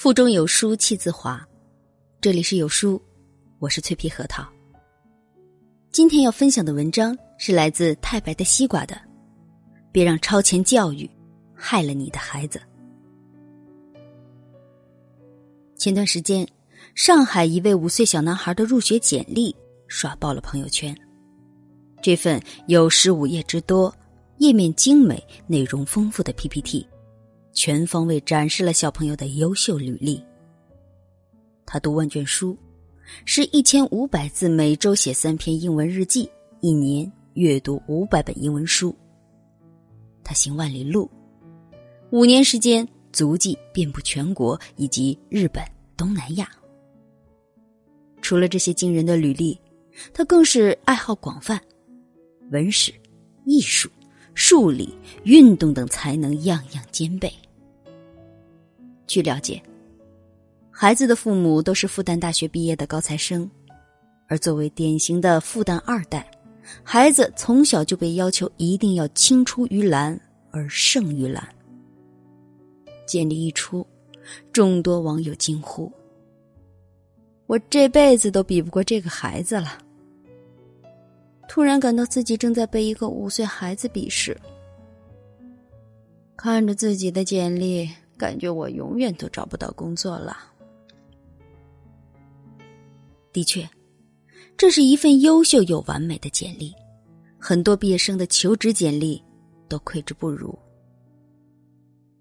腹中有书气自华，这里是有书，我是脆皮核桃。今天要分享的文章是来自太白的西瓜的，别让超前教育害了你的孩子。前段时间，上海一位五岁小男孩的入学简历刷爆了朋友圈，这份有十五页之多、页面精美、内容丰富的 PPT。全方位展示了小朋友的优秀履历。他读万卷书，是一千五百字，每周写三篇英文日记，一年阅读五百本英文书。他行万里路，五年时间足迹遍布全国以及日本、东南亚。除了这些惊人的履历，他更是爱好广泛，文史、艺术。数理、运动等才能样样兼备。据了解，孩子的父母都是复旦大学毕业的高材生，而作为典型的复旦二代，孩子从小就被要求一定要青出于蓝而胜于蓝。简历一出，众多网友惊呼：“我这辈子都比不过这个孩子了。”突然感到自己正在被一个五岁孩子鄙视，看着自己的简历，感觉我永远都找不到工作了。的确，这是一份优秀又完美的简历，很多毕业生的求职简历都愧之不如。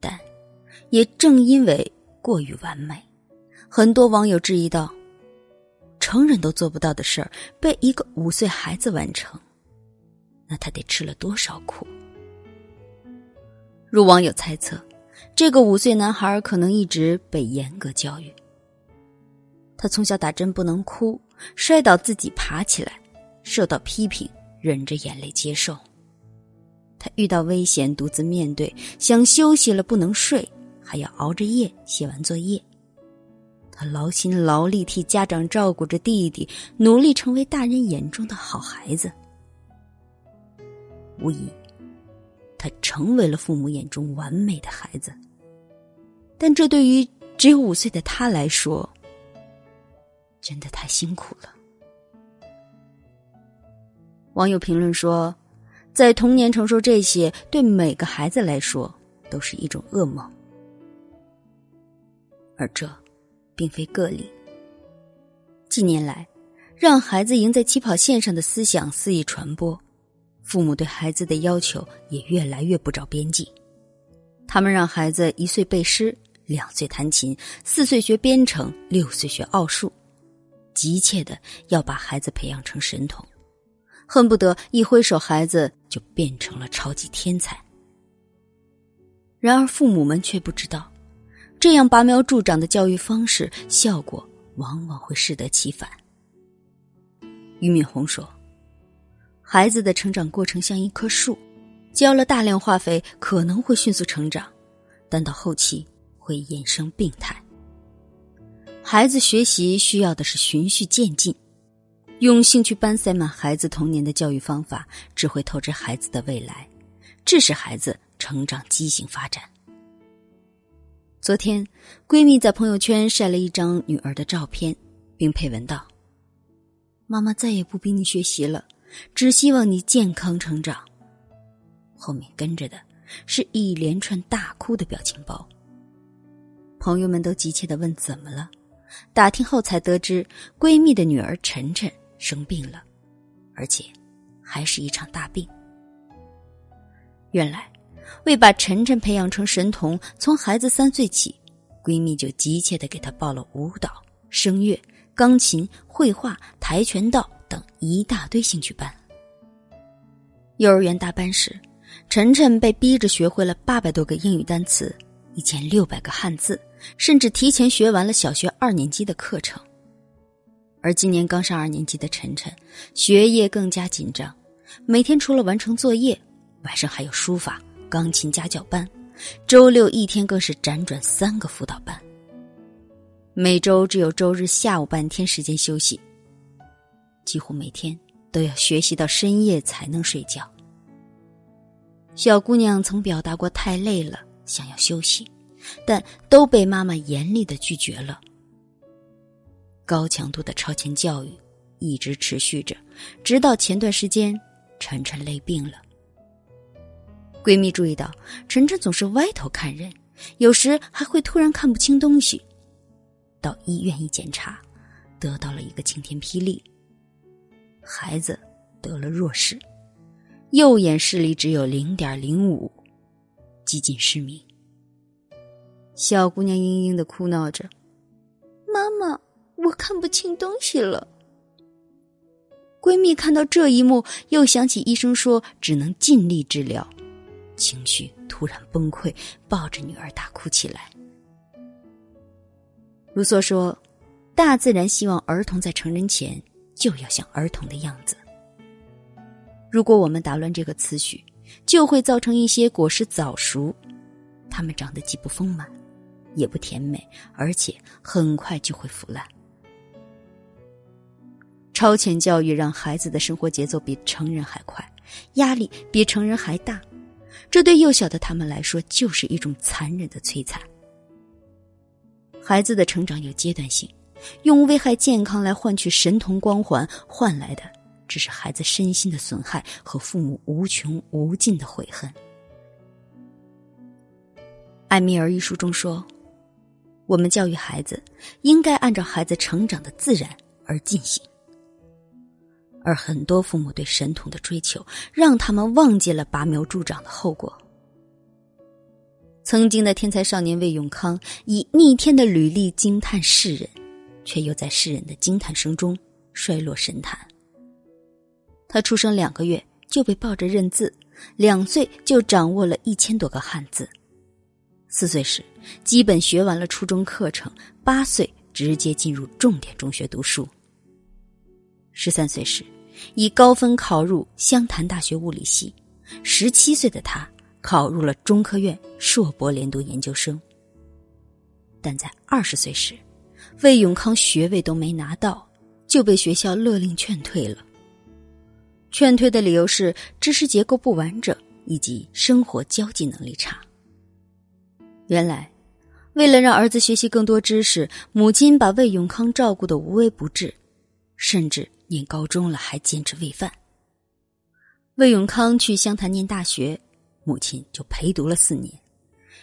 但，也正因为过于完美，很多网友质疑道。成人都做不到的事儿，被一个五岁孩子完成，那他得吃了多少苦？如网友猜测，这个五岁男孩可能一直被严格教育。他从小打针不能哭，摔倒自己爬起来，受到批评忍着眼泪接受。他遇到危险独自面对，想休息了不能睡，还要熬着夜写完作业。他劳心劳力替家长照顾着弟弟，努力成为大人眼中的好孩子。无疑，他成为了父母眼中完美的孩子。但这对于只有五岁的他来说，真的太辛苦了。网友评论说：“在童年承受这些，对每个孩子来说都是一种噩梦。”而这。并非个例。近年来，让孩子赢在起跑线上的思想肆意传播，父母对孩子的要求也越来越不着边际。他们让孩子一岁背诗，两岁弹琴，四岁学编程，六岁学奥数，急切的要把孩子培养成神童，恨不得一挥手，孩子就变成了超级天才。然而，父母们却不知道。这样拔苗助长的教育方式，效果往往会适得其反。俞敏洪说：“孩子的成长过程像一棵树，浇了大量化肥可能会迅速成长，但到后期会衍生病态。孩子学习需要的是循序渐进，用兴趣班塞满孩子童年的教育方法，只会透支孩子的未来，致使孩子成长畸形发展。”昨天，闺蜜在朋友圈晒了一张女儿的照片，并配文道：“妈妈再也不逼你学习了，只希望你健康成长。”后面跟着的是一连串大哭的表情包。朋友们都急切的问：“怎么了？”打听后才得知，闺蜜的女儿晨晨生病了，而且还是一场大病。原来。为把晨晨培养成神童，从孩子三岁起，闺蜜就急切的给他报了舞蹈、声乐、钢琴、绘画、跆拳道等一大堆兴趣班。幼儿园大班时，晨晨被逼着学会了八百多个英语单词、一千六百个汉字，甚至提前学完了小学二年级的课程。而今年刚上二年级的晨晨，学业更加紧张，每天除了完成作业，晚上还有书法。钢琴家教班，周六一天更是辗转三个辅导班。每周只有周日下午半天时间休息，几乎每天都要学习到深夜才能睡觉。小姑娘曾表达过太累了，想要休息，但都被妈妈严厉的拒绝了。高强度的超前教育一直持续着，直到前段时间，晨晨累病了。闺蜜注意到晨晨总是歪头看人，有时还会突然看不清东西。到医院一检查，得到了一个晴天霹雳：孩子得了弱视，右眼视力只有零点零五，几近失明。小姑娘嘤嘤的哭闹着：“妈妈，我看不清东西了。”闺蜜看到这一幕，又想起医生说只能尽力治疗，情绪突然崩溃，抱着女儿大哭起来。卢梭说：“大自然希望儿童在成人前就要像儿童的样子。如果我们打乱这个次序，就会造成一些果实早熟，它们长得既不丰满，也不甜美，而且很快就会腐烂。超前教育让孩子的生活节奏比成人还快，压力比成人还大，这对幼小的他们来说就是一种残忍的摧残。”孩子的成长有阶段性，用危害健康来换取神童光环，换来的只是孩子身心的损害和父母无穷无尽的悔恨。艾米尔一书中说：“我们教育孩子，应该按照孩子成长的自然而进行。”而很多父母对神童的追求，让他们忘记了拔苗助长的后果。曾经的天才少年魏永康以逆天的履历惊叹世人，却又在世人的惊叹声中衰落神坛。他出生两个月就被抱着认字，两岁就掌握了一千多个汉字，四岁时基本学完了初中课程，八岁直接进入重点中学读书。十三岁时，以高分考入湘潭大学物理系，十七岁的他。考入了中科院硕博连读研究生，但在二十岁时，魏永康学位都没拿到，就被学校勒令劝退了。劝退的理由是知识结构不完整以及生活交际能力差。原来，为了让儿子学习更多知识，母亲把魏永康照顾的无微不至，甚至念高中了还坚持喂饭。魏永康去湘潭念大学。母亲就陪读了四年，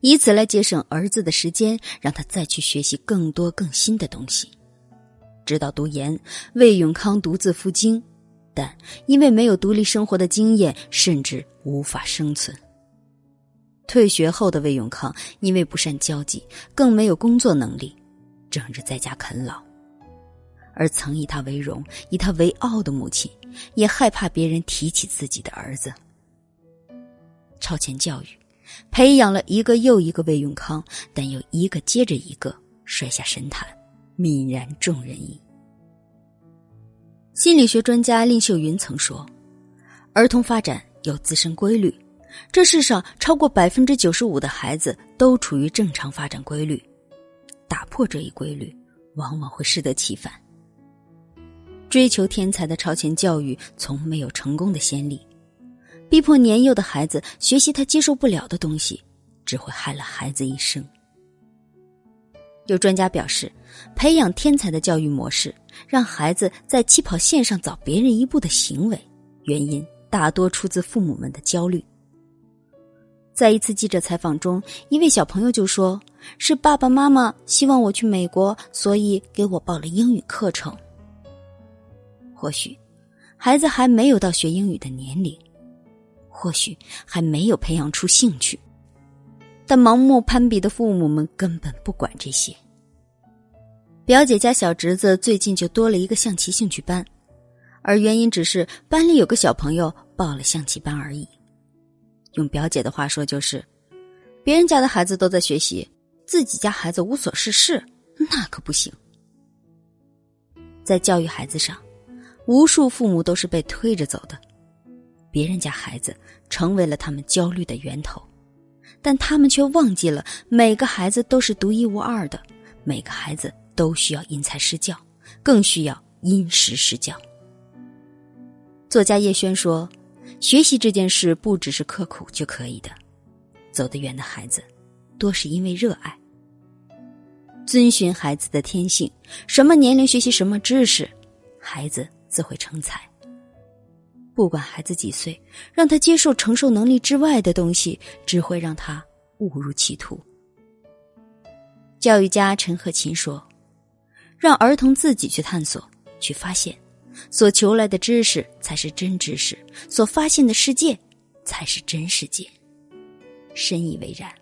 以此来节省儿子的时间，让他再去学习更多更新的东西。直到读研，魏永康独自赴京，但因为没有独立生活的经验，甚至无法生存。退学后的魏永康因为不善交际，更没有工作能力，整日在家啃老。而曾以他为荣、以他为傲的母亲，也害怕别人提起自己的儿子。超前教育，培养了一个又一个魏永康，但又一个接着一个摔下神坛，泯然众人矣。心理学专家令秀云曾说：“儿童发展有自身规律，这世上超过百分之九十五的孩子都处于正常发展规律，打破这一规律，往往会适得其反。追求天才的超前教育，从没有成功的先例。”逼迫年幼的孩子学习他接受不了的东西，只会害了孩子一生。有专家表示，培养天才的教育模式，让孩子在起跑线上早别人一步的行为，原因大多出自父母们的焦虑。在一次记者采访中，一位小朋友就说：“是爸爸妈妈希望我去美国，所以给我报了英语课程。”或许，孩子还没有到学英语的年龄。或许还没有培养出兴趣，但盲目攀比的父母们根本不管这些。表姐家小侄子最近就多了一个象棋兴趣班，而原因只是班里有个小朋友报了象棋班而已。用表姐的话说，就是别人家的孩子都在学习，自己家孩子无所事事，那可不行。在教育孩子上，无数父母都是被推着走的。别人家孩子成为了他们焦虑的源头，但他们却忘记了每个孩子都是独一无二的，每个孩子都需要因材施教，更需要因时施教。作家叶轩说：“学习这件事不只是刻苦就可以的，走得远的孩子，多是因为热爱。遵循孩子的天性，什么年龄学习什么知识，孩子自会成才。不管孩子几岁，让他接受承受能力之外的东西，只会让他误入歧途。教育家陈鹤琴说：“让儿童自己去探索、去发现，所求来的知识才是真知识，所发现的世界才是真世界。”深以为然。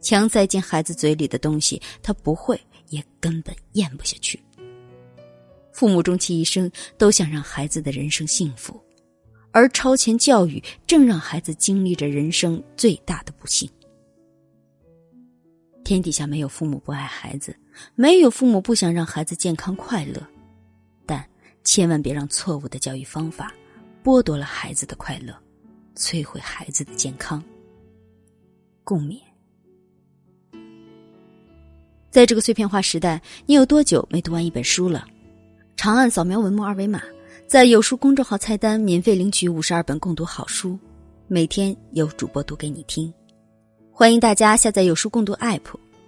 强塞进孩子嘴里的东西，他不会，也根本咽不下去。父母终其一生都想让孩子的人生幸福，而超前教育正让孩子经历着人生最大的不幸。天底下没有父母不爱孩子，没有父母不想让孩子健康快乐，但千万别让错误的教育方法剥夺了孩子的快乐，摧毁孩子的健康。共勉。在这个碎片化时代，你有多久没读完一本书了？长按扫描文末二维码，在有书公众号菜单免费领取五十二本共读好书，每天有主播读给你听。欢迎大家下载有书共读 App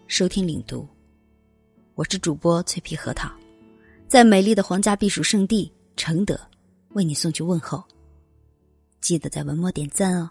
收听领读。我是主播脆皮核桃，在美丽的皇家避暑胜地承德，为你送去问候。记得在文末点赞哦。